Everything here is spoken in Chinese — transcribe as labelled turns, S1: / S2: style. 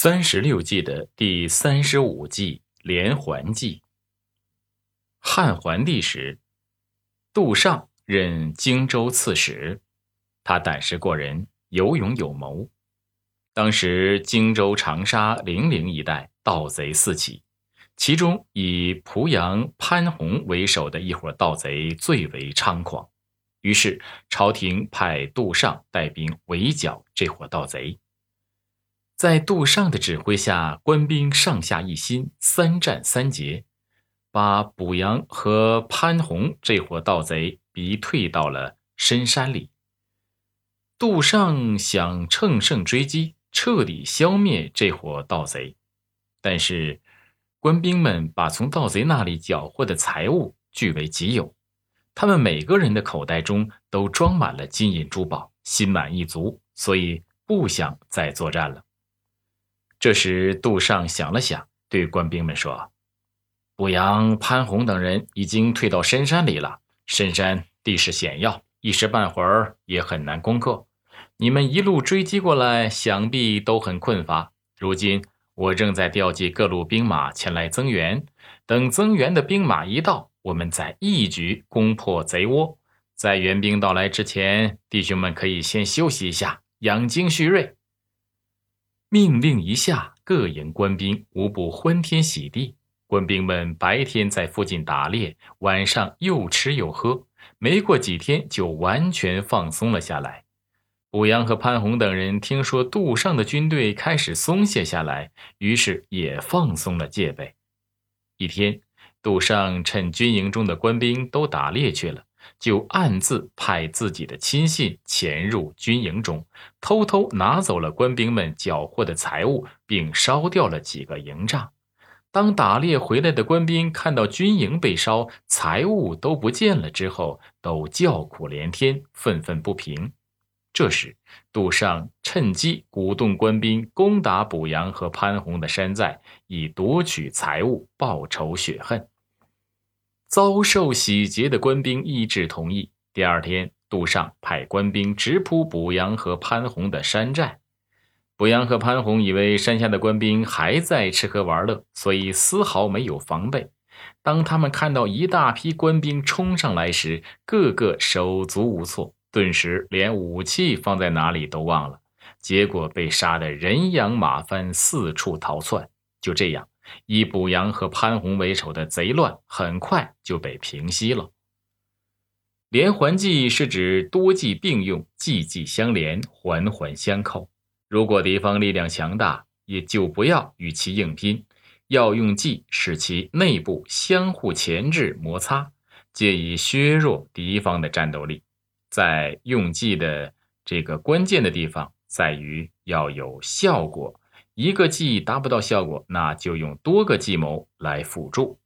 S1: 三十六计的第三十五计连环计。汉桓帝时，杜尚任荆州刺史，他胆识过人，有勇有谋。当时荆州、长沙、零陵一带盗贼四起，其中以濮阳潘洪为首的一伙盗贼最为猖狂。于是朝廷派杜尚带兵围剿这伙盗贼。在杜尚的指挥下，官兵上下一心，三战三捷，把卜阳和潘宏这伙盗贼逼退到了深山里。杜尚想乘胜追击，彻底消灭这伙盗贼，但是官兵们把从盗贼那里缴获的财物据为己有，他们每个人的口袋中都装满了金银珠宝，心满意足，所以不想再作战了。这时，杜尚想了想，对官兵们说：“卜阳、潘宏等人已经退到深山里了。深山地势险要，一时半会儿也很难攻克。你们一路追击过来，想必都很困乏。如今我正在调集各路兵马前来增援。等增援的兵马一到，我们再一举攻破贼窝。在援兵到来之前，弟兄们可以先休息一下，养精蓄锐。”命令一下，各营官兵无不欢天喜地。官兵们白天在附近打猎，晚上又吃又喝，没过几天就完全放松了下来。武阳和潘洪等人听说杜尚的军队开始松懈下来，于是也放松了戒备。一天，杜尚趁军营中的官兵都打猎去了。就暗自派自己的亲信潜入军营中，偷偷拿走了官兵们缴获的财物，并烧掉了几个营帐。当打猎回来的官兵看到军营被烧，财物都不见了之后，都叫苦连天，愤愤不平。这时，杜尚趁机鼓动官兵攻打卜阳和潘洪的山寨，以夺取财物，报仇雪恨。遭受洗劫的官兵一致同意。第二天，杜尚派官兵直扑卜阳和潘宏的山寨。卜阳和潘宏以为山下的官兵还在吃喝玩乐，所以丝毫没有防备。当他们看到一大批官兵冲上来时，个个手足无措，顿时连武器放在哪里都忘了，结果被杀得人仰马翻，四处逃窜。就这样。以卜阳和潘宏为首的贼乱很快就被平息了。连环计是指多计并用，计计相连，环环相扣。如果敌方力量强大，也就不要与其硬拼，要用计使其内部相互钳制摩擦，借以削弱敌方的战斗力。在用计的这个关键的地方在于要有效果。一个计达不到效果，那就用多个计谋来辅助。